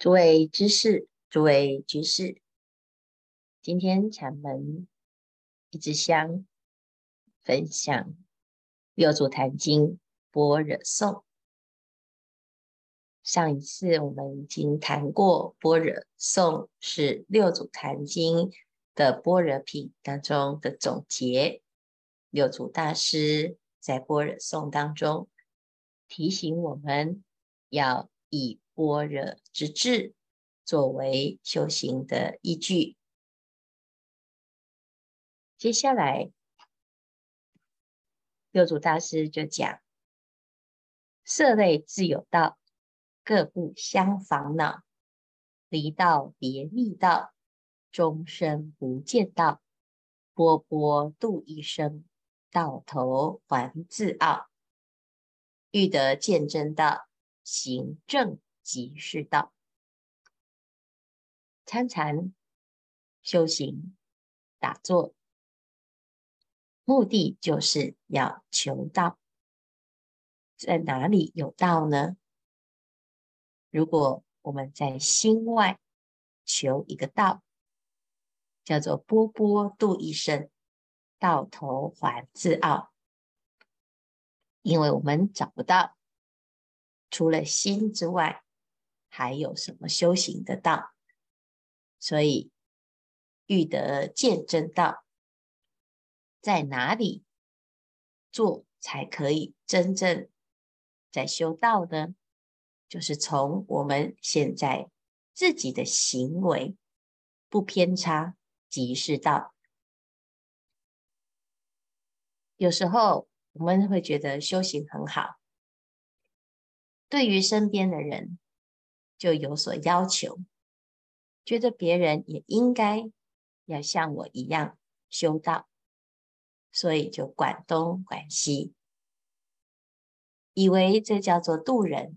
诸位知识，诸位居士，今天禅门一支香分享《六祖坛经般若颂》。上一次我们已经谈过，般若颂是六祖坛经的般若品当中的总结。六祖大师在般若颂当中提醒我们要以般若之智作为修行的依据。接下来，六祖大师就讲：色类自有道，各不相妨恼；离道别密道，终身不见道。波波度一生。到头还自傲，欲得见真道，行正即是道。参禅、修行、打坐，目的就是要求道。在哪里有道呢？如果我们在心外求一个道，叫做波波度一生。到头还自傲，因为我们找不到，除了心之外，还有什么修行的道？所以欲得见真道，在哪里做才可以真正在修道呢？就是从我们现在自己的行为不偏差，即是道。有时候我们会觉得修行很好，对于身边的人就有所要求，觉得别人也应该要像我一样修道，所以就管东管西，以为这叫做度人，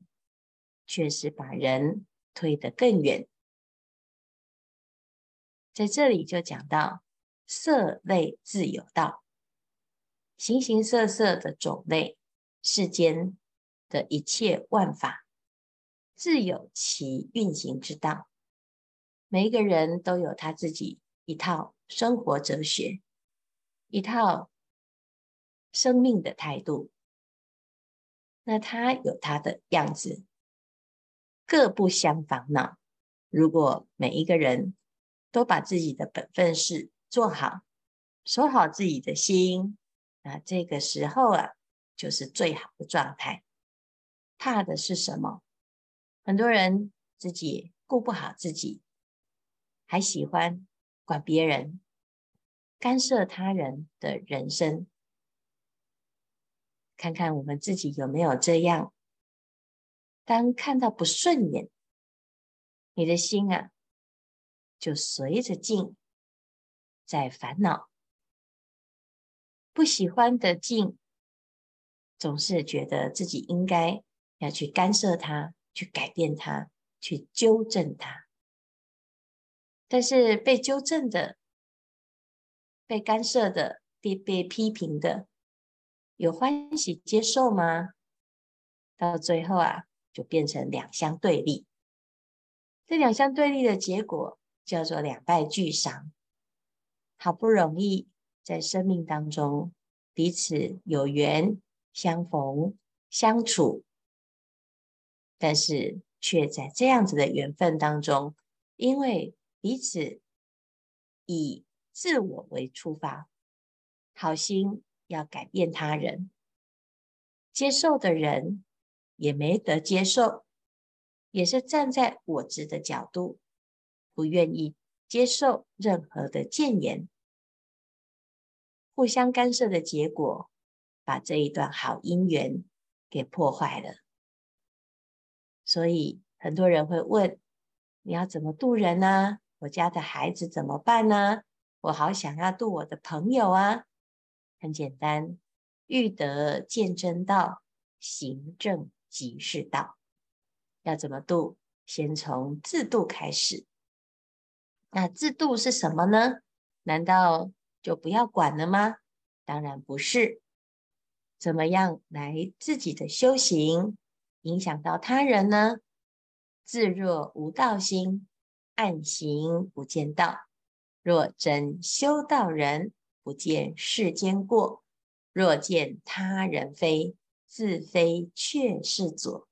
却是把人推得更远。在这里就讲到色类自有道。形形色色的种类，世间的一切万法，自有其运行之道。每一个人都有他自己一套生活哲学，一套生命的态度。那他有他的样子，各不相烦恼。如果每一个人都把自己的本分事做好，守好自己的心。那这个时候啊，就是最好的状态。怕的是什么？很多人自己顾不好自己，还喜欢管别人，干涉他人的人生。看看我们自己有没有这样？当看到不顺眼，你的心啊，就随着境在烦恼。不喜欢的境，总是觉得自己应该要去干涉它，去改变它，去纠正它。但是被纠正的、被干涉的、被被批评的，有欢喜接受吗？到最后啊，就变成两相对立。这两相对立的结果叫做两败俱伤。好不容易。在生命当中，彼此有缘相逢相处，但是却在这样子的缘分当中，因为彼此以自我为出发，好心要改变他人，接受的人也没得接受，也是站在我执的角度，不愿意接受任何的谏言。互相干涉的结果，把这一段好姻缘给破坏了。所以很多人会问：你要怎么度人呢？我家的孩子怎么办呢？我好想要度我的朋友啊！很简单，欲得见真道，行正即是道。要怎么度？先从自度开始。那自度是什么呢？难道就不要管了吗？当然不是。怎么样来自己的修行影响到他人呢？自若无道心，暗行不见道。若真修道人，不见世间过。若见他人非，自非却是左。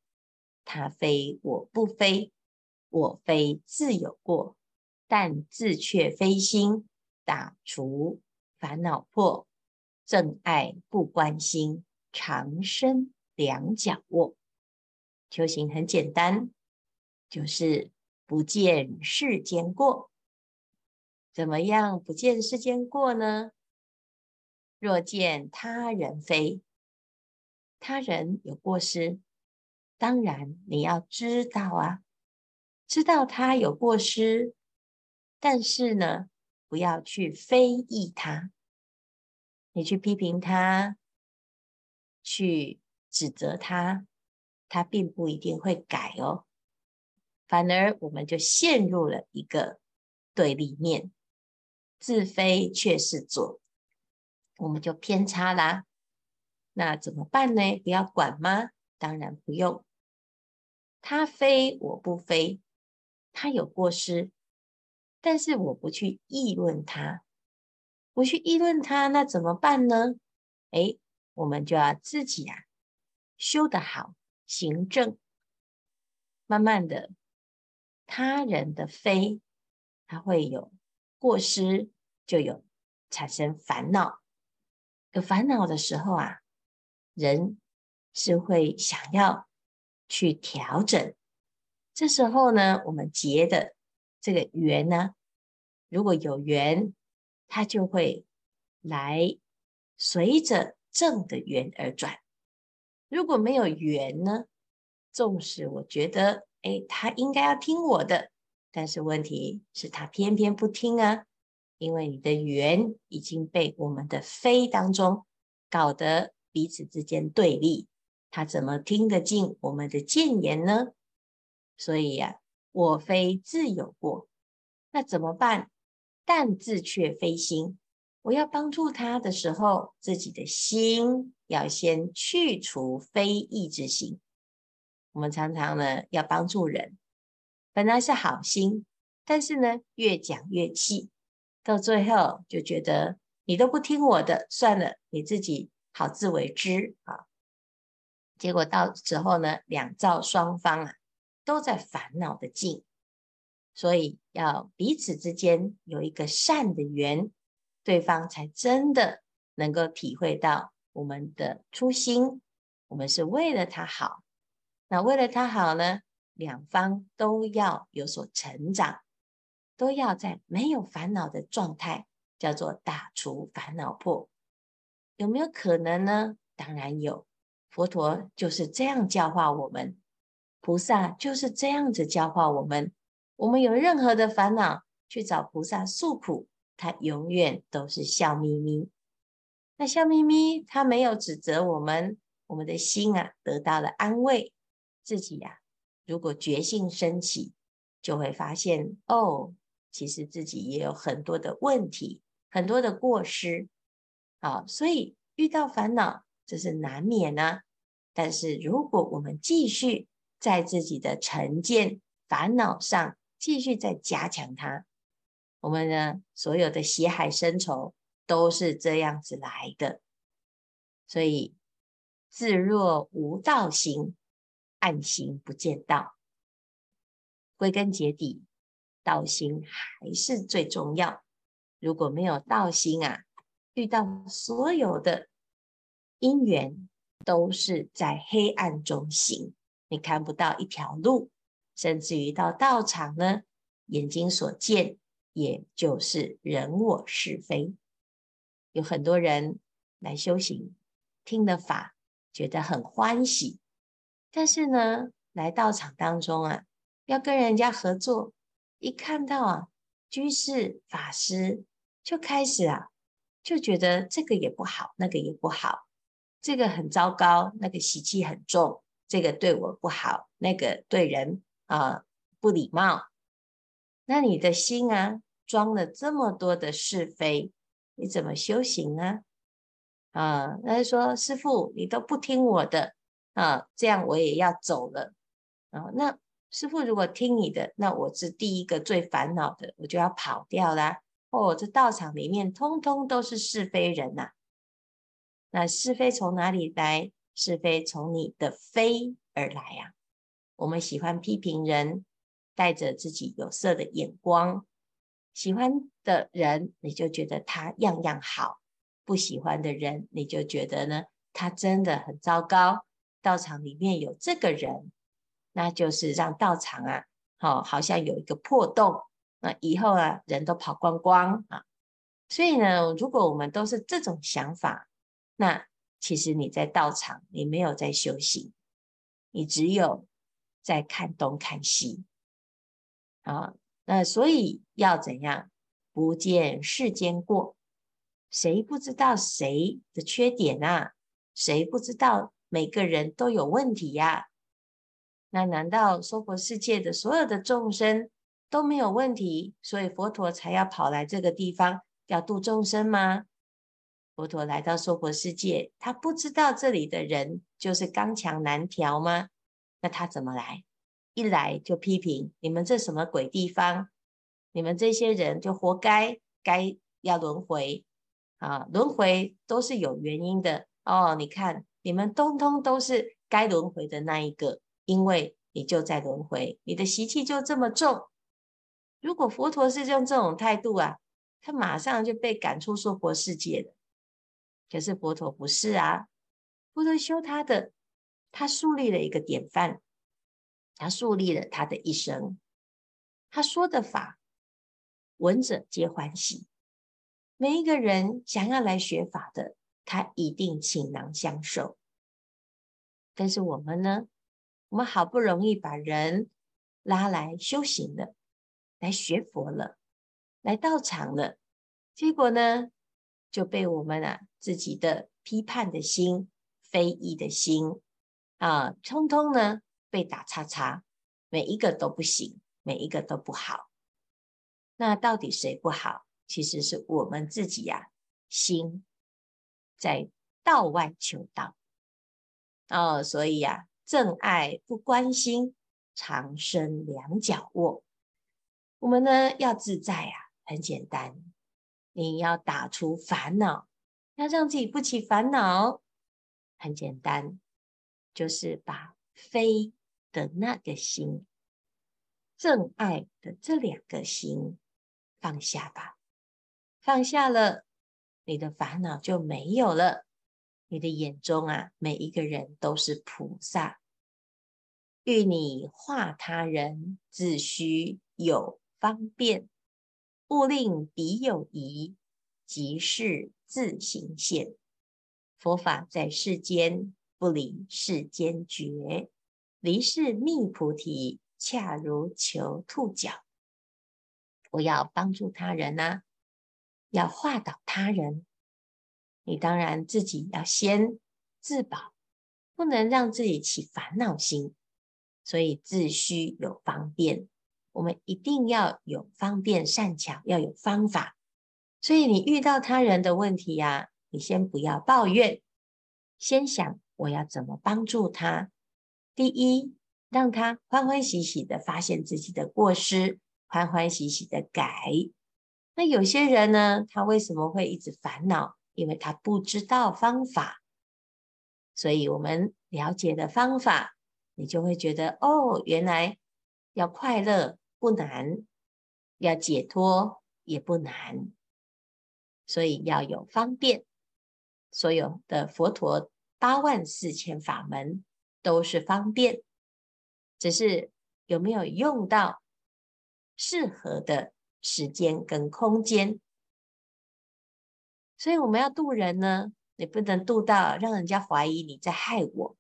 他非我不非，我非自有过。但自却非心，打除烦恼破。正爱不关心，长生两脚卧。修行很简单，就是不见世间过。怎么样不见世间过呢？若见他人非，他人有过失，当然你要知道啊，知道他有过失，但是呢，不要去非议他，你去批评他，去指责他。他并不一定会改哦，反而我们就陷入了一个对立面，自非却是左，我们就偏差啦。那怎么办呢？不要管吗？当然不用。他非我不非，他有过失，但是我不去议论他，不去议论他，那怎么办呢？诶，我们就要自己啊，修得好。行正，慢慢的，他人的非，他会有过失，就有产生烦恼。有烦恼的时候啊，人是会想要去调整。这时候呢，我们结的这个缘呢，如果有缘，它就会来随着正的缘而转。如果没有缘呢？纵使我觉得，哎，他应该要听我的，但是问题是，他偏偏不听啊！因为你的缘已经被我们的非当中搞得彼此之间对立，他怎么听得进我们的谏言呢？所以呀、我非自有过，那怎么办？但自却非心。我要帮助他的时候，自己的心要先去除非义之心。我们常常呢要帮助人，本来是好心，但是呢越讲越气，到最后就觉得你都不听我的，算了，你自己好自为之啊。结果到时候呢，两造双方啊都在烦恼的境，所以要彼此之间有一个善的缘。对方才真的能够体会到我们的初心，我们是为了他好。那为了他好呢，两方都要有所成长，都要在没有烦恼的状态，叫做打除烦恼破。有没有可能呢？当然有，佛陀就是这样教化我们，菩萨就是这样子教化我们。我们有任何的烦恼，去找菩萨诉苦。他永远都是笑眯眯，那笑眯眯，他没有指责我们，我们的心啊得到了安慰。自己呀、啊，如果觉性升起，就会发现哦，其实自己也有很多的问题，很多的过失。好，所以遇到烦恼，这是难免呢、但是如果我们继续在自己的成见烦恼上继续再加强它。我们呢，所有的血海深仇都是这样子来的，所以自若无道行，暗行不见道。归根结底，道心还是最重要。如果没有道心啊，遇到所有的因缘都是在黑暗中行，你看不到一条路，甚至于到道场呢，眼睛所见。也就是人我是非，有很多人来修行，听了法觉得很欢喜，但是呢，来道场当中啊，要跟人家合作，一看到啊居士法师，就开始啊就觉得这个也不好，那个也不好，这个很糟糕，那个习气很重，这个对我不好，那个对人啊、不礼貌。那你的心啊，装了这么多的是非，你怎么修行呢？啊，那就说师傅，你都不听我的啊，这样我也要走了啊。那师傅如果听你的，那我是第一个最烦恼的，我就要跑掉啦。哦，这道场里面通通都是是非人呐、那是非从哪里来？是非从你的非而来呀、啊。我们喜欢批评人，带着自己有色的眼光。喜欢的人，你就觉得他样样好；不喜欢的人，你就觉得呢，他真的很糟糕。道场里面有这个人，那就是让道场啊，好，好像有一个破洞。那以后啊，人都跑光光啊。所以呢，如果我们都是这种想法，那其实你在道场，你没有在修行，你只有在看东看西啊。那所以要怎样？不见世间过，谁不知道谁的缺点啊？谁不知道每个人都有问题呀、那难道娑婆世界的所有的众生都没有问题，所以佛陀才要跑来这个地方要度众生吗？佛陀来到娑婆世界，他不知道这里的人就是刚强难调吗？那他怎么来？一来就批评你们这什么鬼地方？你们这些人就活该，该要轮回啊！轮回都是有原因的哦。你看，你们通通都是该轮回的那一个，因为你就在轮回，你的习气就这么重。如果佛陀是用这种态度啊，他马上就被赶出娑婆世界了。可是佛陀不是啊，佛陀修他的，他树立了一个典范。他树立了他的一生，他说的法，闻者皆欢喜。每一个人想要来学法的，他一定倾囊相授。但是我们呢？我们好不容易把人拉来修行了，来学佛了，来到场了，结果呢，就被我们啊自己的批判的心、非议的心啊，通通呢。被打叉叉，每一个都不行，每一个都不好。那到底谁不好？其实是我们自己呀、心在道外求道哦。所以呀、啊，正爱不关心，常生两脚卧。我们呢要自在啊，很简单，你要打出烦恼，要让自己不起烦恼，很简单，就是把非。的那个心，正爱的这两个心，放下吧。放下了，你的烦恼就没有了。你的眼中啊，每一个人都是菩萨。欲你化他人，自须有方便。勿令彼有疑，即是自行现。佛法在世间，不离世间觉。离世觅菩提，恰如求兔角。我要帮助他人呐、要化导他人。你当然自己要先自保，不能让自己起烦恼心。所以自需有方便，我们一定要有方便善巧，要有方法。所以你遇到他人的问题呀、你先不要抱怨，先想我要怎么帮助他。第一，让他欢欢喜喜的发现自己的过失，欢欢喜喜的改。那有些人呢，他为什么会一直烦恼？因为他不知道方法。所以我们了解的方法，你就会觉得哦，原来要快乐不难，要解脱也不难。所以要有方便，所有的佛陀八万四千法门。都是方便，只是有没有用到适合的时间跟空间。所以我们要度人呢，你不能度到让人家怀疑你在害我，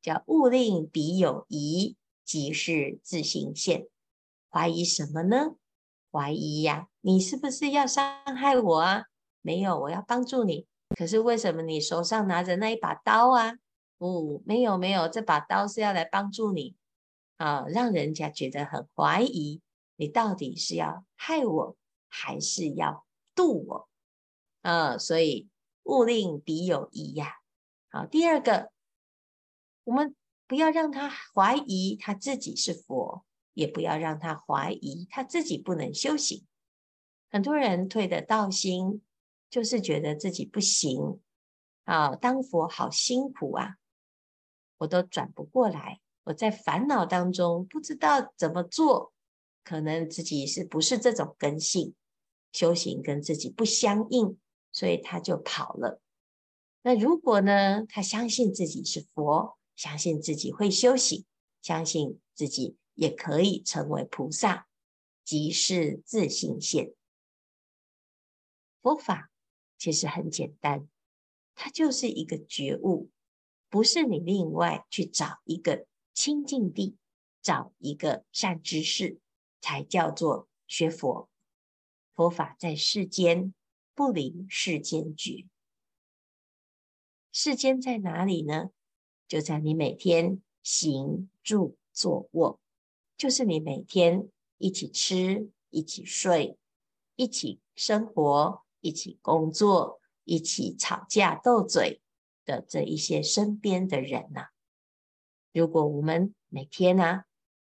叫勿令彼有疑，即是自行现。怀疑什么呢？怀疑呀，你是不是要伤害我啊？没有，我要帮助你。可是为什么你手上拿着那一把刀啊？不，没有没有，这把刀是要来帮助你啊，让人家觉得很怀疑，你到底是要害我，还是要度我啊？所以勿令彼有疑呀。好，第二个，我们不要让他怀疑他自己是佛，也不要让他怀疑他自己不能修行。很多人退的道心，就是觉得自己不行啊，当佛好辛苦啊，我都转不过来，我在烦恼当中不知道怎么做，可能自己是不是这种根性，修行跟自己不相应，所以他就跑了。那如果呢，他相信自己是佛，相信自己会修行，相信自己也可以成为菩萨，即是自性现。佛法其实很简单，它就是一个觉悟，不是你另外去找一个清净地，找一个善知识，才叫做学佛。佛法在世间，不离世间觉。世间在哪里呢？就在你每天行住坐卧，就是你每天一起吃、一起睡、一起生活。一起工作、一起吵架斗嘴的这一些身边的人呐、如果我们每天呢、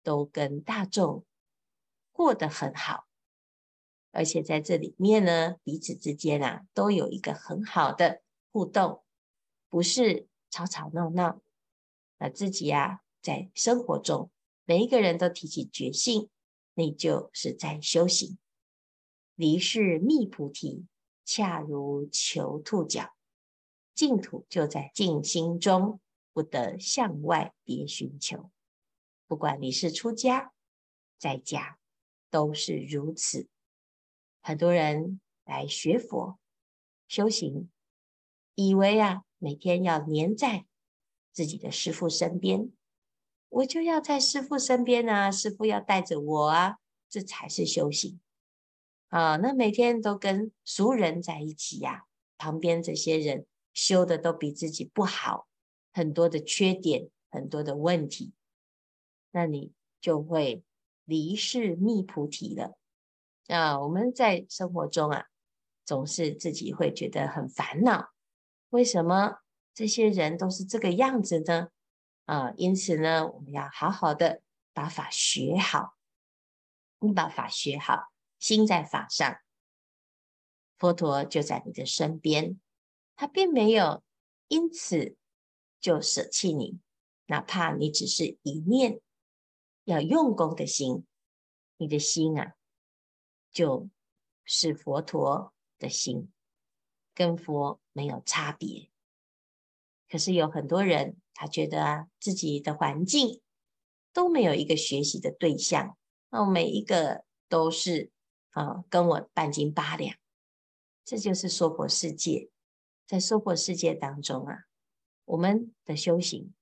都跟大众过得很好，而且在这里面呢彼此之间啊都有一个很好的互动，不是吵吵闹闹，那自己啊在生活中每一个人都提起决心，那就是在修行，离世觅菩提。恰如求兔角，净土就在净心中，不得向外别寻求。不管你是出家在家，都是如此。很多人来学佛修行，以为啊，每天要黏在自己的师父身边，我就要在师父身边啊，师父要带着我啊，这才是修行。啊，那每天都跟俗人在一起呀，旁边这些人修的都比自己不好，很多的缺点，很多的问题，那你就会离世觅菩提了。啊，我们在生活中啊，总是自己会觉得很烦恼，为什么这些人都是这个样子呢？啊，因此呢，我们要好好的把法学好，你把法学好。心在法上，佛陀就在你的身边，他并没有因此就舍弃你，哪怕你只是一念要用功的心，你的心啊，就是佛陀的心，跟佛没有差别。可是有很多人，他觉得啊，自己的环境都没有一个学习的对象，那每一个都是。啊，跟我半斤八两，这就是娑婆世界。在娑婆世界当中啊，我们的修行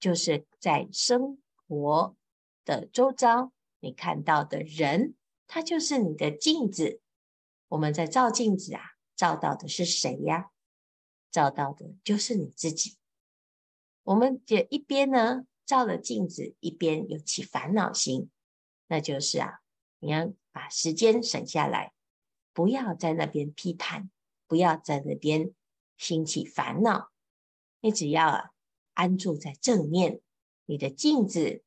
就是在生活的周遭，你看到的人，他就是你的镜子。我们在照镜子啊，照到的是谁呀？照到的就是你自己。我们也一边呢照了镜子，一边有起烦恼心，那就是啊，你要。把时间省下来，不要在那边批判，不要在那边兴起烦恼。你只要啊，安住在正面，你的镜子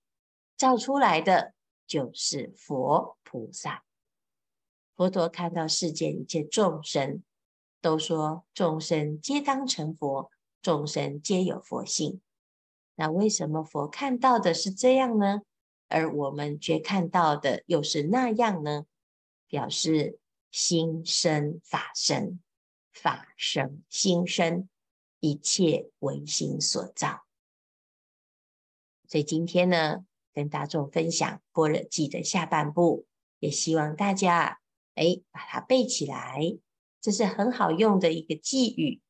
照出来的就是佛菩萨。佛陀看到世间一切众生，都说众生皆当成佛，众生皆有佛性。那为什么佛看到的是这样呢？而我们却看到的又是那样呢？表示心生法生，法生心生，一切唯心所造。所以今天呢，跟大众分享《般若经》的下半部，也希望大家哎把它背起来，这是很好用的一个偈语。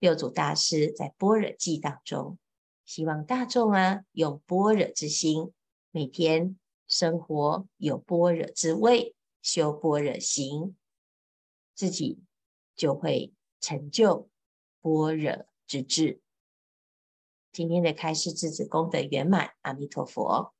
六祖大师在《般若经》当中，希望大众啊用般若之心。每天生活有般若之味，修般若行，自己就会成就般若之智。今天的开示，智子功德圆满，阿弥陀佛。